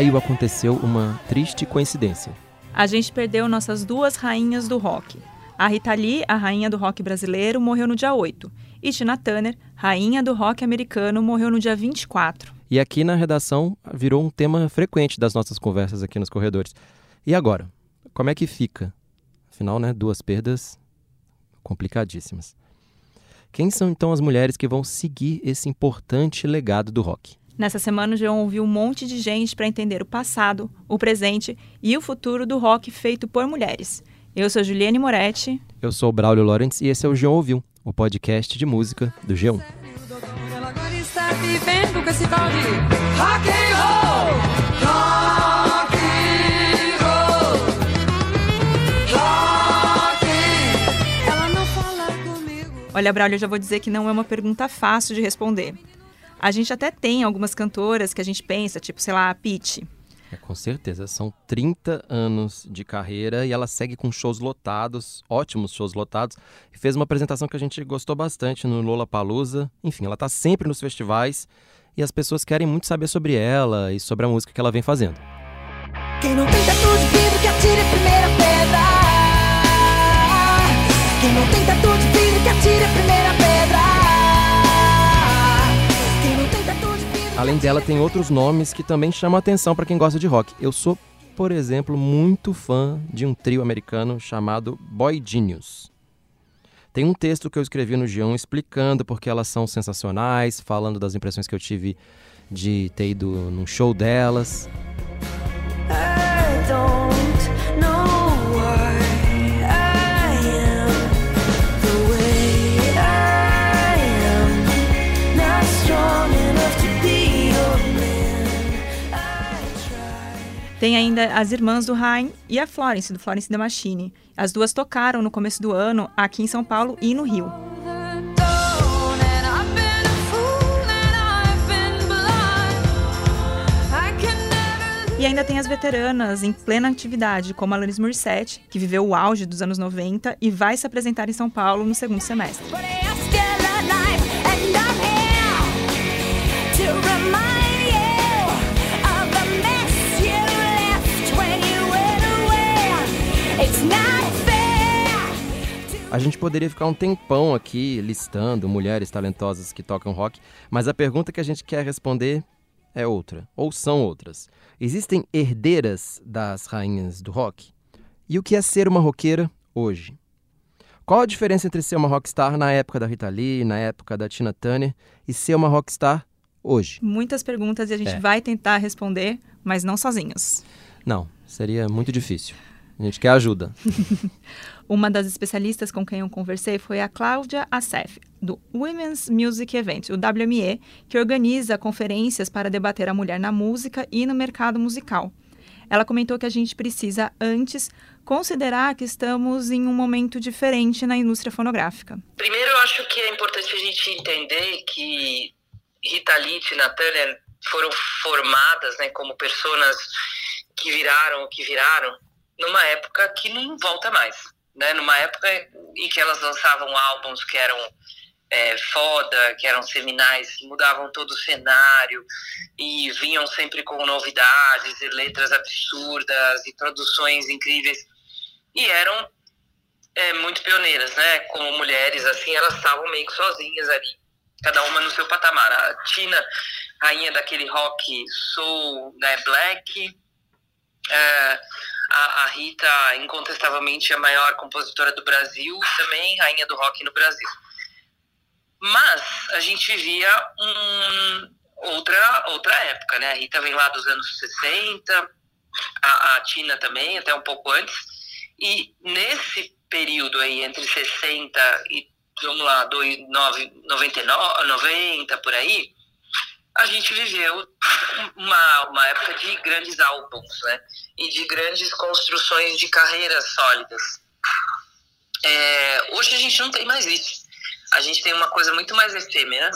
maio aconteceu uma triste coincidência. A gente perdeu nossas duas rainhas do rock. A Rita Lee, a rainha do rock brasileiro, morreu no dia 8. E Tina Turner, rainha do rock americano, morreu no dia 24. E aqui na redação virou um tema frequente das nossas conversas aqui nos corredores. E agora? Como é que fica? Afinal, né, duas perdas complicadíssimas. Quem são então as mulheres que vão seguir esse importante legado do rock? Nessa semana, o João ouviu um monte de gente para entender o passado, o presente e o futuro do rock feito por mulheres. Eu sou Juliane Moretti. Eu sou o Braulio Lawrence e esse é o João Ouviu, o podcast de música do G1. Ela agora está vivendo com esse tal de rock and roll, rock and roll, rock. Ela não fala comigo. Olha, Braulio, eu já vou dizer que não é uma pergunta fácil de responder. A gente até tem algumas cantoras que a gente pensa, tipo, sei lá, a Pitty. É, com certeza, são 30 anos de carreira e ela segue com shows lotados, ótimos shows lotados, e fez uma apresentação que a gente gostou bastante no Lola Palusa. Enfim, ela está sempre nos festivais e as pessoas querem muito saber sobre ela e sobre a música que ela vem fazendo. Quem não tem tatu de vidro que atire a primeira pedra. Quem não tem tatu de vidro que atire a primeira Além dela, tem outros nomes que também chamam atenção para quem gosta de rock. Eu sou, por exemplo, muito fã de um trio americano chamado Boy Genius. Tem um texto que eu escrevi no G1 explicando porque elas são sensacionais, falando das impressões que eu tive de ter ido num show delas. I Tem ainda as irmãs do Ryan e a Florence, do Florence The Machine. As duas tocaram no começo do ano aqui em São Paulo e no Rio. E ainda tem as veteranas em plena atividade, como a Alanis Morissette, que viveu o auge dos anos 90 e vai se apresentar em São Paulo no segundo semestre. A gente poderia ficar um tempão aqui listando mulheres talentosas que tocam rock, mas a pergunta que a gente quer responder é outra, ou são outras. Existem herdeiras das rainhas do rock? E o que é ser uma roqueira hoje? Qual a diferença entre ser uma rockstar na época da Rita Lee, na época da Tina Turner, e ser uma rockstar hoje? Muitas perguntas e a gente É. vai tentar responder, mas não sozinhos. Não, seria muito difícil. A gente quer ajuda. Uma das especialistas com quem eu conversei foi a Cláudia Assef, do Women's Music Event, o WME, que organiza conferências para debater a mulher na música e no mercado musical. Ela comentou que a gente precisa, antes, considerar que estamos em um momento diferente na indústria fonográfica. Primeiro, eu acho que é importante a gente entender que Rita Lee e Turner foram formadas né, como pessoas que viraram o que viraram numa época que não volta mais. Né? Numa época em que elas lançavam álbuns que eram é, foda, que eram seminais, mudavam todo o cenário e vinham sempre com novidades e letras absurdas e produções incríveis. E eram é, muito pioneiras, né? Como mulheres, assim, elas estavam meio que sozinhas ali, cada uma no seu patamar. A Tina, rainha daquele rock soul, né, black. É, a, a Rita, incontestavelmente, a maior compositora do Brasil, também rainha do rock no Brasil. Mas a gente vivia um, outra, outra época, né? A Rita vem lá dos anos 60, a, a Tina também, até um pouco antes. E nesse período aí, entre 60 e, vamos lá, dois- nove- 99, 90, por aí, a gente viveu uma, uma época de grandes álbuns, né? E de grandes construções de carreiras sólidas. É, hoje a gente não tem mais isso. A gente tem uma coisa muito mais efêmera.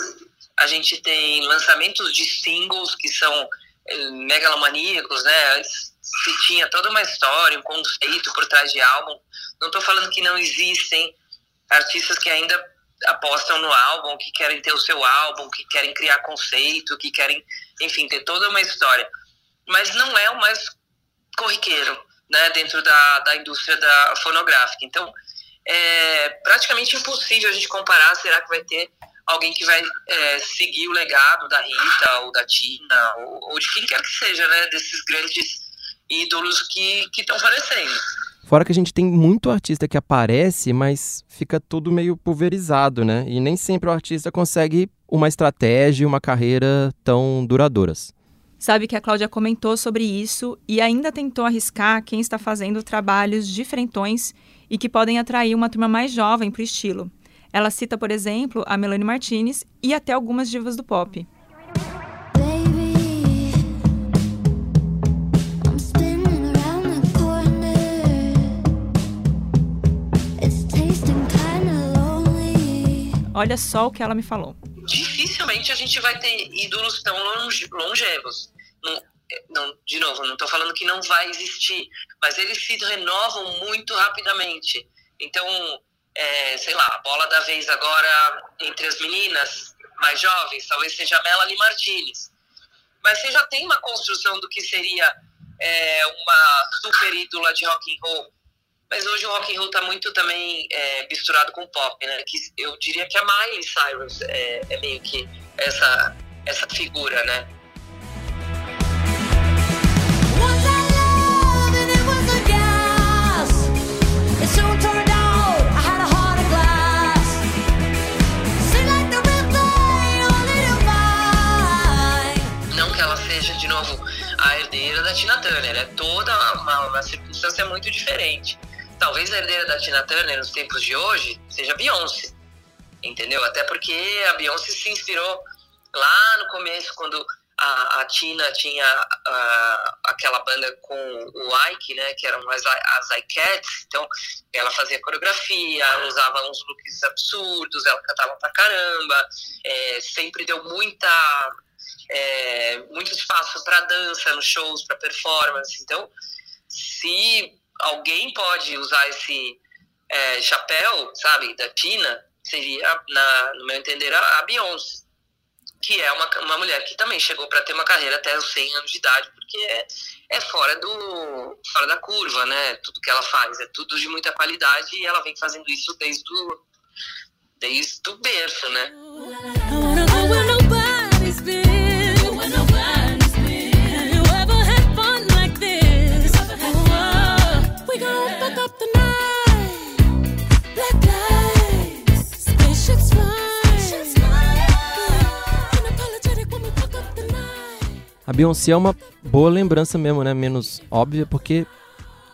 A gente tem lançamentos de singles que são eh, megalomaníacos, né? Antes se tinha toda uma história, um conceito por trás de álbum. Não estou falando que não existem artistas que ainda apostam no álbum, que querem ter o seu álbum, que querem criar conceito, que querem, enfim, ter toda uma história. mas não é o mais corriqueiro, né, dentro da, da indústria da fonográfica. Então, é praticamente impossível a gente comparar. Será que vai ter alguém que vai é, seguir o legado da Rita ou da Tina ou, ou de quem quer que seja, né, desses grandes ídolos que estão falecendo. Fora que a gente tem muito artista que aparece, mas fica tudo meio pulverizado, né? E nem sempre o artista consegue uma estratégia e uma carreira tão duradouras. Sabe que a Cláudia comentou sobre isso e ainda tentou arriscar quem está fazendo trabalhos diferentões e que podem atrair uma turma mais jovem para o estilo. Ela cita, por exemplo, a Melanie Martinez e até algumas divas do pop. Olha só o que ela me falou. Dificilmente a gente vai ter ídolos tão longe- longevos. Não, é, não, de novo, não estou falando que não vai existir, mas eles se renovam muito rapidamente. Então, é, sei lá, a bola da vez agora entre as meninas mais jovens, talvez seja a Melanie Martinez. Mas você já tem uma construção do que seria é, uma super ídola de rock and roll. Mas hoje o rock and roll está muito também é, misturado com pop, né? Que eu diria que a Miley Cyrus é, é meio que essa essa figura, né? Não que ela seja, de novo, a herdeira da Tina Turner. É toda uma, uma circunstância muito diferente. Talvez a herdeira da Tina Turner nos tempos de hoje seja a Beyoncé. Entendeu? Até porque a Beyoncé se inspirou lá no começo, quando a, a Tina tinha ah, aquela banda com o Ike, né? Que eram as, as Ikettes. Então, ela fazia coreografia, usava uns looks absurdos, ela cantava pra caramba. é, sempre deu muita é, muito espaço para dança nos shows, para performance. Então, se alguém pode usar esse é, chapéu, sabe, da Tina, seria, na, no meu entender, a, a Beyoncé, que é uma, uma mulher que também chegou para ter uma carreira até os 100 anos de idade, porque é, é fora, do, fora da curva, né? Tudo que ela faz, é tudo de muita qualidade e ela vem fazendo isso desde o, desde o berço, né? Beyoncé é uma boa lembrança mesmo, né? Menos óbvia, porque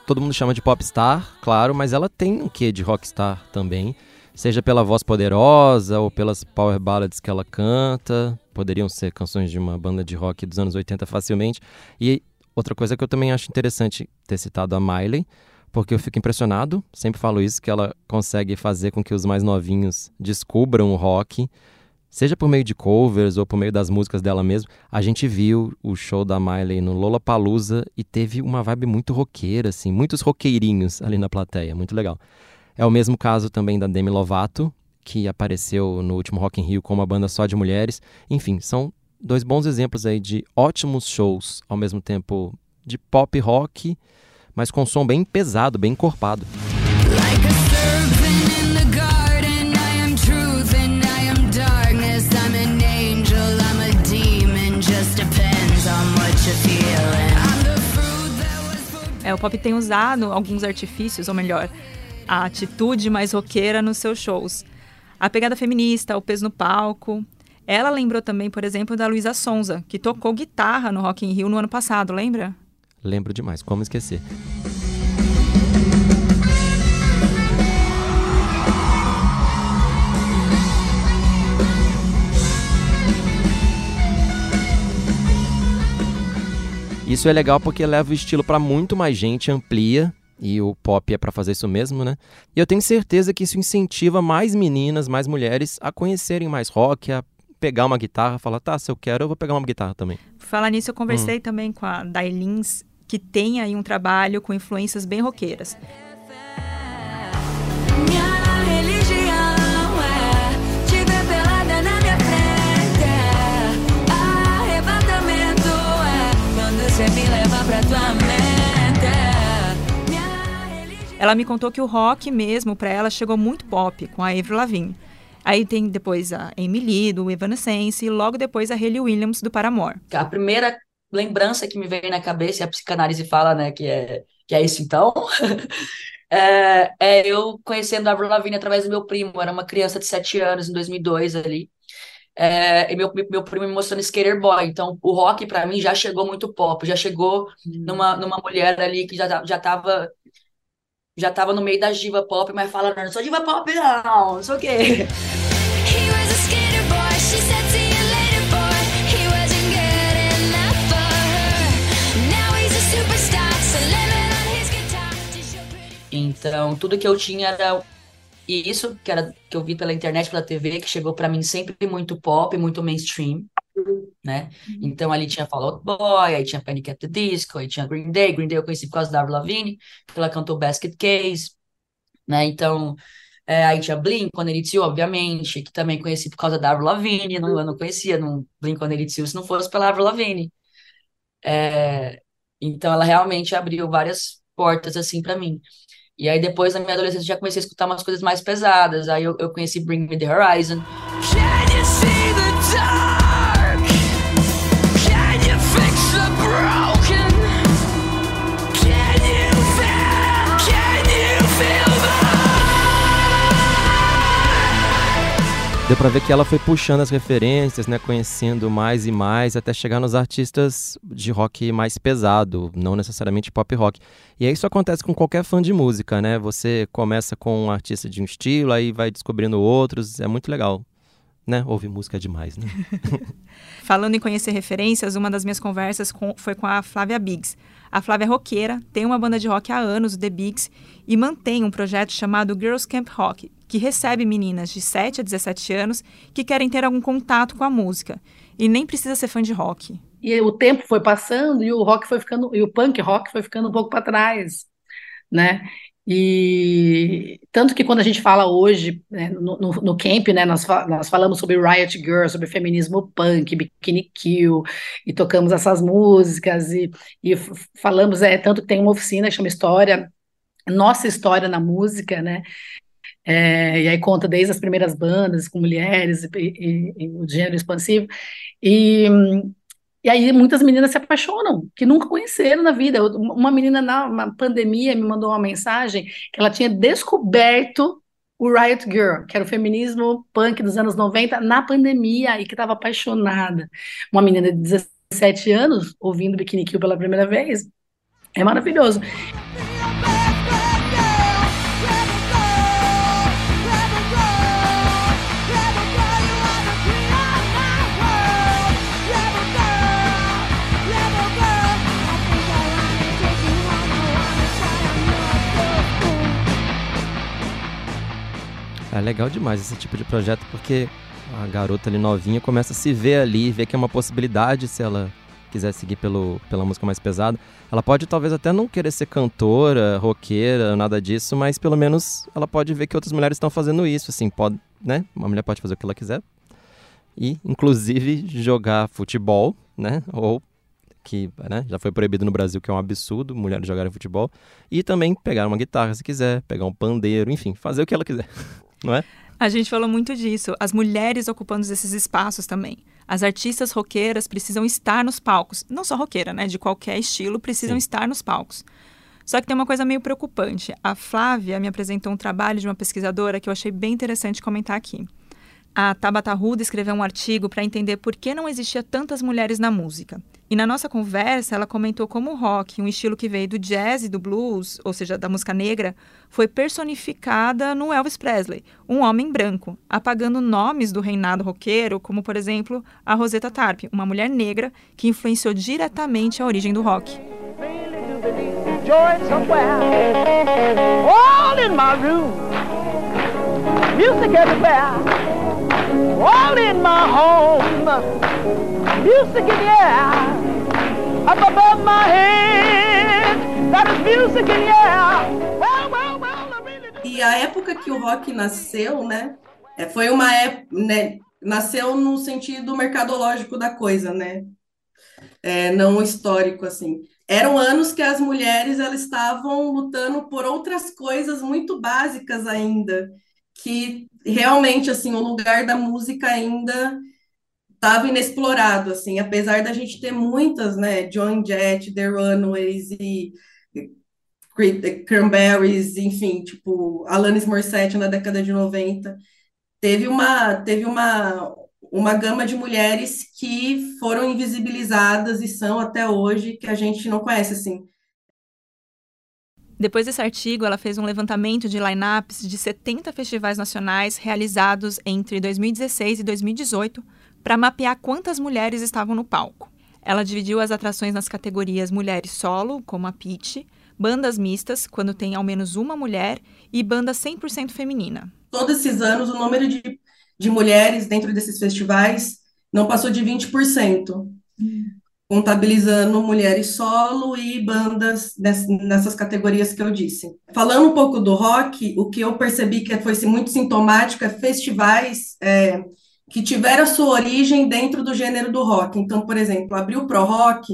todo mundo chama de popstar, claro, mas ela tem um quê de rockstar também. Seja pela voz poderosa ou pelas power ballads que ela canta. Poderiam ser canções de uma banda de rock dos anos 80 facilmente. E outra coisa que eu também acho interessante ter citado a Miley, porque eu fico impressionado, sempre falo isso, que ela consegue fazer com que os mais novinhos descubram o rock, seja por meio de covers ou por meio das músicas dela mesmo. A gente viu o show da Miley no Lollapalooza e teve uma vibe muito roqueira, assim, muitos roqueirinhos ali na plateia, muito legal. É o mesmo caso também da Demi Lovato, que apareceu no último Rock in Rio com uma banda só de mulheres. Enfim, são dois bons exemplos aí de ótimos shows, ao mesmo tempo de pop rock, mas com som bem pesado, bem encorpado. É, o pop tem usado alguns artifícios, ou melhor, a atitude mais roqueira nos seus shows. A pegada feminista, o peso no palco. Ela lembrou também, por exemplo, da Luísa Sonza, que tocou guitarra no Rock in Rio no ano passado, lembra? Lembro demais, como esquecer. Isso é legal porque leva o estilo para muito mais gente, amplia e o pop é para fazer isso mesmo, né? E eu tenho certeza que isso incentiva mais meninas, mais mulheres a conhecerem mais rock, a pegar uma guitarra, falar, tá, se eu quero, eu vou pegar uma guitarra também. Falar nisso, eu conversei também com a Dailins, que tem aí um trabalho com influências bem roqueiras. Minha pra tua mente. Ela me contou que o rock mesmo para ela chegou muito pop com a Avril Lavigne. Aí tem depois a Emily do Evanescence, e logo depois a Hayley Williams, do Paramore. A primeira lembrança que me vem na cabeça, e a psicanálise fala, né, que é, que é isso então, é, é, eu conhecendo a Avril Lavigne através do meu primo, era uma criança de 7 anos, em 2002 ali, é, e meu, meu primo me mostrando Skater Boy, então o rock para mim já chegou muito pop, já chegou numa, numa mulher ali que já, já tava já tava no meio da diva pop, mas falando, não sou diva pop não, não sei o quê. Então, tudo que eu tinha era isso, que era que eu vi pela internet, pela TV, que chegou pra mim sempre muito pop, muito mainstream, né? Então ali tinha Fall Out Boy, aí tinha Panic! at the Disco, aí tinha Green Day. Green Day eu conheci por causa da Avril Lavigne, que ela cantou Basket Case, né? Então, é, aí tinha Blink-182, obviamente, que também conheci por causa da Avril Lavigne, não, eu não conhecia não, Blink-182 se não fosse pela Avril Lavigne. É, então ela realmente abriu várias portas assim pra mim. E aí depois na minha adolescência já comecei a escutar umas coisas mais pesadas. Aí eu, eu conheci Bring Me the Horizon. Deu pra ver que ela foi puxando as referências, né, conhecendo mais e mais, até chegar nos artistas de rock mais pesado, não necessariamente pop rock. E isso acontece com qualquer fã de música, né? Você começa com um artista de um estilo, aí vai descobrindo outros, é muito legal. Né? Ouvir música é demais, né? Falando em conhecer referências, uma das minhas conversas com- foi com a Flávia Biggs. A Flávia é roqueira, tem uma banda de rock há anos, The Biggs, e mantém um projeto chamado Girls Camp Rock, que recebe meninas de 7 a 17 anos que querem ter algum contato com a música. E nem precisa ser fã de rock. E o tempo foi passando e o rock foi ficando, e o punk rock foi ficando um pouco para trás, né? E tanto que quando a gente fala hoje, né, no, no, no camp, né, nós, nós falamos sobre Riot Girl, sobre feminismo punk, Bikini Kill, e tocamos essas músicas, e, e falamos, é, tanto que tem uma oficina que chama História, Nossa História na Música, né? É, e aí conta desde as primeiras bandas com mulheres e, e- e o gênero expansivo. E, e aí muitas meninas se apaixonam, que nunca conheceram na vida. Uma menina na pandemia me mandou uma mensagem que ela tinha descoberto o Riot Girl, que era o feminismo punk dos anos 90, na pandemia, e que estava apaixonada. Uma menina de 17 anos ouvindo Bikini Kill pela primeira vez. É maravilhoso. É legal demais esse tipo de projeto porque a garota ali novinha começa a se ver ali, ver que é uma possibilidade se ela quiser seguir pelo, pela música mais pesada. Ela pode talvez até não querer ser cantora, roqueira, nada disso, mas pelo menos ela pode ver que outras mulheres estão fazendo isso, assim, pode, né? Uma mulher pode fazer o que ela quiser. E, inclusive, jogar futebol, né? Ou que né, já foi proibido no Brasil, que é um absurdo, mulheres jogarem futebol. E também pegar uma guitarra se quiser, pegar um pandeiro, enfim, fazer o que ela quiser, não é? A gente falou muito disso, as mulheres ocupando esses espaços também. As artistas roqueiras precisam estar nos palcos. Não só roqueira, né? De qualquer estilo, precisam Sim. estar nos palcos. Só que tem uma coisa meio preocupante. A Flávia me apresentou um trabalho de uma pesquisadora que eu achei bem interessante comentar aqui. A Tabata Ruda escreveu um artigo para entender por que não existia tantas mulheres na música. E na nossa conversa, ela comentou como o rock, um estilo que veio do jazz e do blues, ou seja, da música negra, foi personificada no Elvis Presley, um homem branco, apagando nomes do reinado roqueiro, como por exemplo a Rosetta Tarp, uma mulher negra que influenciou diretamente a origem do rock. music everywhere. All in my home, music in the air. Up above my head, that is music in the air. E a época que o rock nasceu, né? é, Foi uma época, né? Nasceu no sentido mercadológico da coisa, né? É, não histórico, assim. eram anos que as mulheres elas estavam lutando por outras coisas muito básicas ainda, que realmente assim o lugar da música ainda estava inexplorado, assim, apesar da gente ter muitas, né, Joan Jett, The Runaways e Cre- Cranberries, enfim, tipo, Alanis Morissette na década de 90, teve uma, teve uma, uma gama de mulheres que foram invisibilizadas e são até hoje que a gente não conhece, assim. Depois desse artigo, ela fez um levantamento de lineups de 70 festivais nacionais realizados entre 2016 e 2018 para mapear quantas mulheres estavam no palco. Ela dividiu as atrações nas categorias mulheres solo, como a Pitty, bandas mistas, quando tem ao menos uma mulher, e banda 100% feminina. Todos esses anos, o número de, de mulheres dentro desses festivais não passou de 20%, contabilizando mulheres solo e bandas ness- nessas categorias que eu disse. Falando um pouco do rock, o que eu percebi que foi muito sintomático é festivais é, que tiveram a sua origem dentro do gênero do rock. Então, por exemplo, abriu Pro Rock,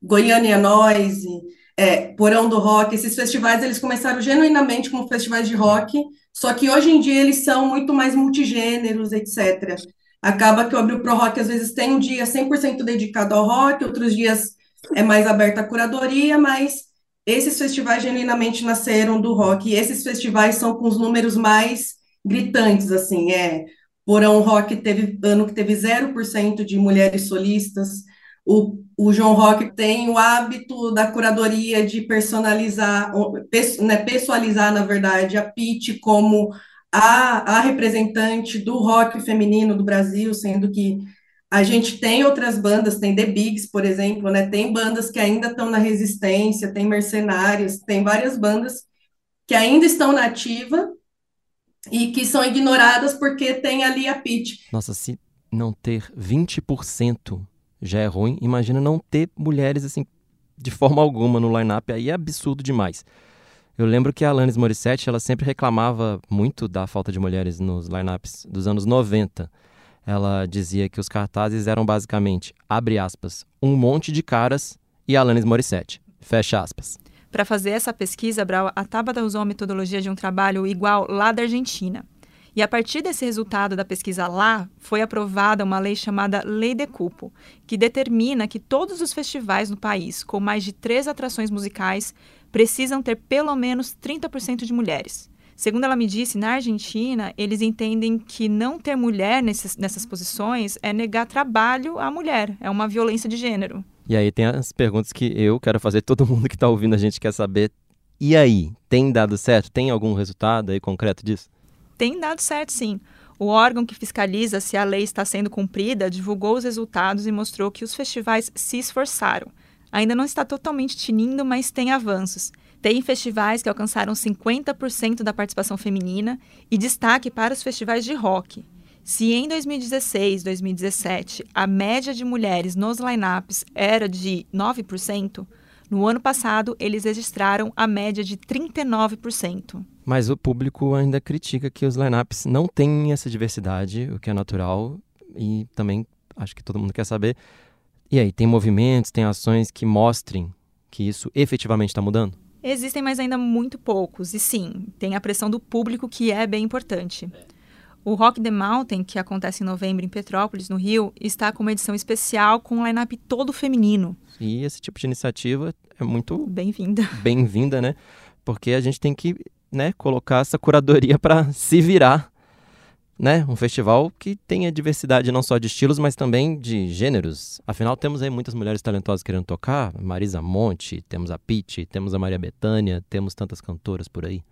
Goiânia Noise, é, Porão do Rock, esses festivais eles começaram genuinamente como festivais de rock, só que hoje em dia eles são muito mais multigêneros, etc. Acaba que o Abril Pro Rock às vezes tem um dia 100% dedicado ao rock, outros dias é mais aberto à curadoria, mas esses festivais genuinamente nasceram do rock, e esses festivais são com os números mais gritantes, assim, é. Porão Rock teve ano que teve 0% de mulheres solistas, o, o João Rock tem o hábito da curadoria de personalizar, né, pessoalizar, na verdade, a Pitty como a, a representante do rock feminino do Brasil, sendo que a gente tem outras bandas, tem The Bigs, por exemplo, né? Tem bandas que ainda estão na resistência, tem Mercenários, tem várias bandas que ainda estão na ativa e que são ignoradas porque tem ali a Pitty. Nossa, se não ter 20% já é ruim, imagina não ter mulheres assim de forma alguma no line-up, aí é absurdo demais. Eu lembro que a Alanis Morissette, ela sempre reclamava muito da falta de mulheres nos lineups dos anos 90. Ela dizia que os cartazes eram basicamente, abre aspas, um monte de caras e Alanis Morissette, fecha aspas. Para fazer essa pesquisa, Brau, a Tabata usou a metodologia de um trabalho igual lá da Argentina. E a partir desse resultado da pesquisa lá, foi aprovada uma lei chamada Lei de Cupo, que determina que todos os festivais no país com mais de três atrações musicais precisam ter pelo menos 30% de mulheres. Segundo ela me disse, na Argentina, eles entendem que não ter mulher nesses, nessas posições é negar trabalho à mulher, é uma violência de gênero. E aí tem as perguntas que eu quero fazer, todo mundo que está ouvindo a gente quer saber. E aí, tem dado certo? Tem algum resultado aí concreto disso? Tem dado certo, sim. O órgão que fiscaliza se a lei está sendo cumprida divulgou os resultados e mostrou que os festivais se esforçaram. Ainda não está totalmente tinindo, mas tem avanços. Tem festivais que alcançaram 50% da participação feminina e destaque para os festivais de rock. Se em 2016, 2017 a média de mulheres nos lineups era de 9%, no ano passado eles registraram a média de 39%. Mas o público ainda critica que os lineups não têm essa diversidade, o que é natural, e também acho que todo mundo quer saber. E aí, tem movimentos, tem ações que mostrem que isso efetivamente está mudando? Existem, mas ainda muito poucos. E sim, tem a pressão do público que é bem importante. O Rock the Mountain, que acontece em novembro em Petrópolis, no Rio, está com uma edição especial com um line-up todo feminino. E esse tipo de iniciativa é muito Bem-vinda. bem-vinda, né? Porque a gente tem que né, colocar essa curadoria para se virar, né? Um festival que tenha diversidade não só de estilos, mas também de gêneros. Afinal, temos aí muitas mulheres talentosas querendo tocar. Marisa Monte, temos a Pitty, temos a Maria Bethânia, temos tantas cantoras por aí.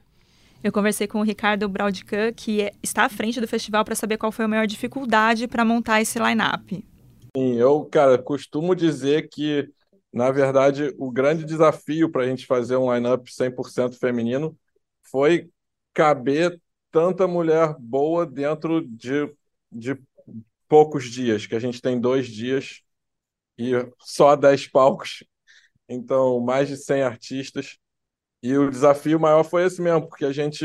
Eu conversei com o Ricardo Braudican, que é- está à frente do festival, para saber qual foi a maior dificuldade para montar esse line-up. Sim, eu, cara, costumo dizer que, na verdade, o grande desafio para a gente fazer um line-up 100% feminino foi caber tanta mulher boa dentro de, de poucos dias, que a gente tem dois dias e só 10 palcos, então mais de 100 artistas. E o desafio maior foi esse mesmo, porque a gente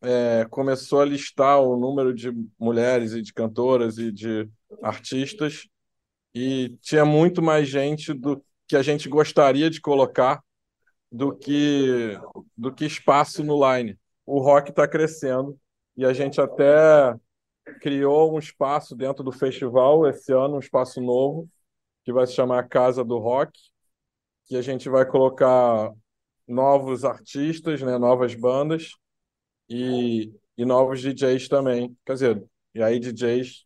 é, começou a listar o número de mulheres e de cantoras e de artistas e tinha muito mais gente do que a gente gostaria de colocar do que do que espaço no line. O rock está crescendo e a gente até criou um espaço dentro do festival esse ano, um espaço novo que vai se chamar Casa do Rock, que a gente vai colocar novos artistas, né, novas bandas e, e novos DJs também. Quer dizer, e aí DJs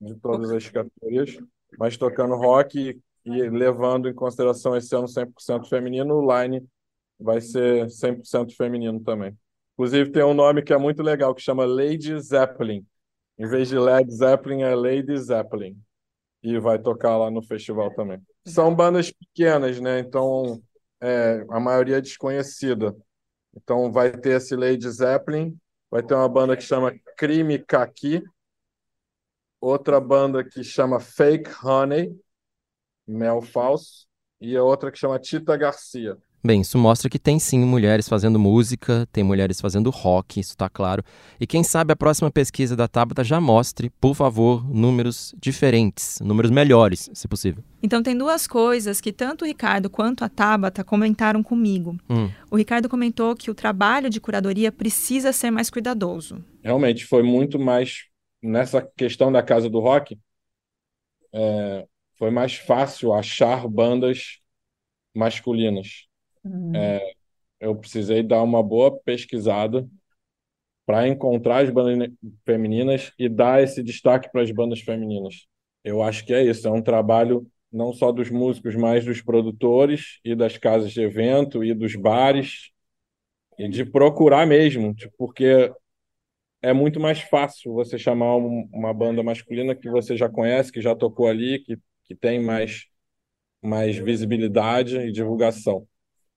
de todas as categorias, mas tocando rock e levando em consideração esse ano 100% feminino, o line vai ser 100% feminino também. Inclusive tem um nome que é muito legal, que chama Lady Zeppelin. Em vez de Led Zeppelin, é Lady Zeppelin. E vai tocar lá no festival também. São bandas pequenas, né? Então, é, a maioria é desconhecida. Então, vai ter esse Lady Zeppelin, vai ter uma banda que chama Crime Kaki, outra banda que chama Fake Honey, Mel Falso, e a outra que chama Tita Garcia. Bem, isso mostra que tem sim mulheres fazendo música, tem mulheres fazendo rock, isso está claro. E quem sabe a próxima pesquisa da Tabata já mostre, por favor, números diferentes, números melhores, se possível. Então tem duas coisas que tanto o Ricardo quanto a Tabata comentaram comigo. Hum. O Ricardo comentou que o trabalho de curadoria precisa ser mais cuidadoso. Realmente foi muito mais nessa questão da Casa do Rock, é, foi mais fácil achar bandas masculinas. É, eu precisei dar uma boa pesquisada para encontrar as bandas femininas e dar esse destaque para as bandas femininas. Eu acho que é isso, é um trabalho não só dos músicos, mas dos produtores e das casas de evento e dos bares e de procurar mesmo, tipo, porque é muito mais fácil você chamar um- uma banda masculina que você já conhece, que já tocou ali, que, que tem mais, mais visibilidade e divulgação.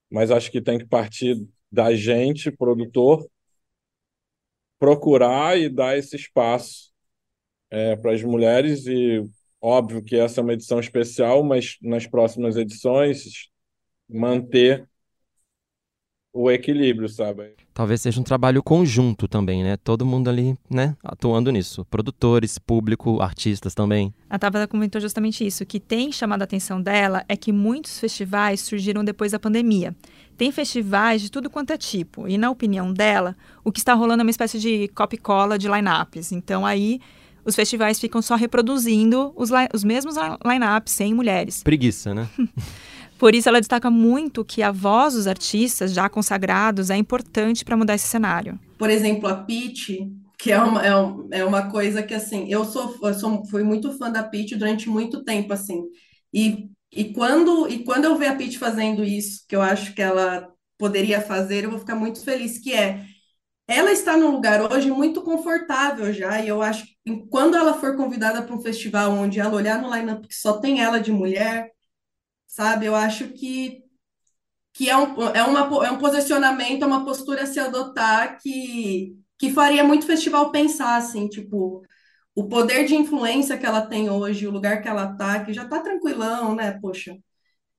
Mas acho que tem que partir da gente, produtor, procurar e dar esse espaço para as mulheres. E óbvio que essa é uma edição especial, mas nas próximas edições manter o equilíbrio, sabe? Talvez seja um trabalho conjunto também, né? Todo mundo ali, né, atuando nisso. Produtores, público, artistas também. A Tabata comentou justamente isso. O que tem chamado a atenção dela é que muitos festivais surgiram depois da pandemia. Tem festivais de tudo quanto é tipo. E, na opinião dela, o que está rolando é uma espécie de copy-cola de line-ups. Então, aí, os festivais ficam só reproduzindo os, li- os mesmos li- line-ups sem mulheres. Preguiça, né? Por isso, ela destaca muito que a voz dos artistas já consagrados é importante para mudar esse cenário. por exemplo, a Pitty, que é uma, é, é uma coisa que, assim, eu sou, eu sou, fui muito fã da Pitty durante muito tempo, assim, e, e, quando, e quando eu ver a Pitty fazendo isso, que eu acho que ela poderia fazer, eu vou ficar muito feliz, que é, ela está num lugar hoje muito confortável já, e eu acho que quando ela for convidada para um festival onde ela olhar no line-up que só tem ela de mulher, sabe, eu acho que que é um, é uma, é um posicionamento, é uma postura a se adotar que, que faria muito festival pensar, assim, tipo, o poder de influência que ela tem hoje, o lugar que ela tá, que já tá tranquilão, né, poxa,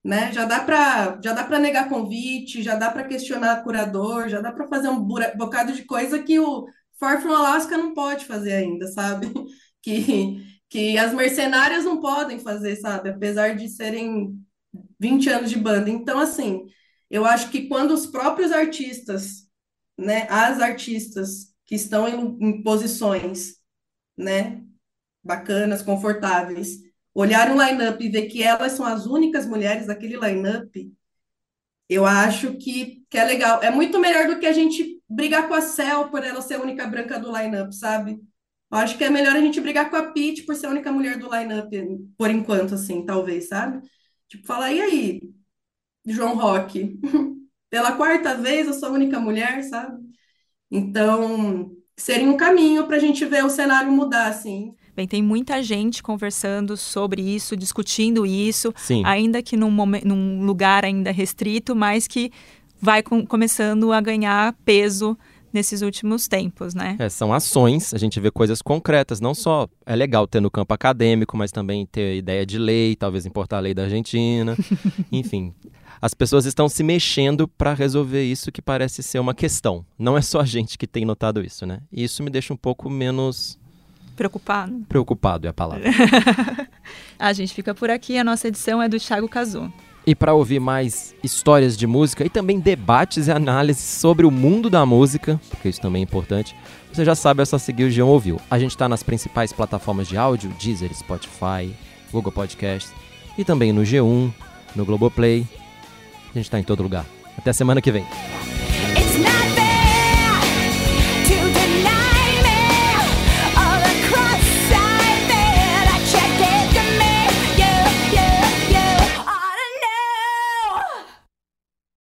né, já dá para já dá para negar convite, já dá para questionar curador, já dá para fazer um bocado de coisa que o Far From Alaska não pode fazer ainda, sabe? Que, que as mercenárias não podem fazer, sabe? Apesar de serem 20 anos de banda. Então, assim, eu acho que quando os próprios artistas, né, as artistas que estão em, em posições, né, bacanas, confortáveis, olharem o line-up e ver que elas são as únicas mulheres daquele line-up, eu acho que, que é legal. É muito melhor do que a gente brigar com a Cel por ela ser a única branca do line-up, sabe? Eu acho que é melhor a gente brigar com a Pitty por ser a única mulher do line-up, por enquanto, assim, talvez, sabe? Tipo, falar, e aí, João Rock? Pela quarta vez eu sou a única mulher, sabe? Então, seria um caminho para a gente ver o cenário mudar, assim. Bem, tem muita gente conversando sobre isso, discutindo isso, Sim. ainda que num, num lugar ainda restrito, mas que vai com- começando a ganhar peso nesses últimos tempos, né? É, são ações, a gente vê coisas concretas, não só é legal ter no campo acadêmico, mas também ter ideia de lei, talvez importar a lei da Argentina. Enfim, as pessoas estão se mexendo para resolver isso que parece ser uma questão. Não é só a gente que tem notado isso, né? E isso me deixa um pouco menos Preocupado. preocupado, é a palavra. A gente fica por aqui, a nossa edição é do Thiago Cazu. E para ouvir mais histórias de música e também debates e análises sobre o mundo da música, porque isso também é importante, você já sabe, é só seguir o Geão Ouviu. A gente está nas principais plataformas de áudio, Deezer, Spotify, Google Podcasts e também no G1, no Globoplay. A gente está em todo lugar. Até semana que vem.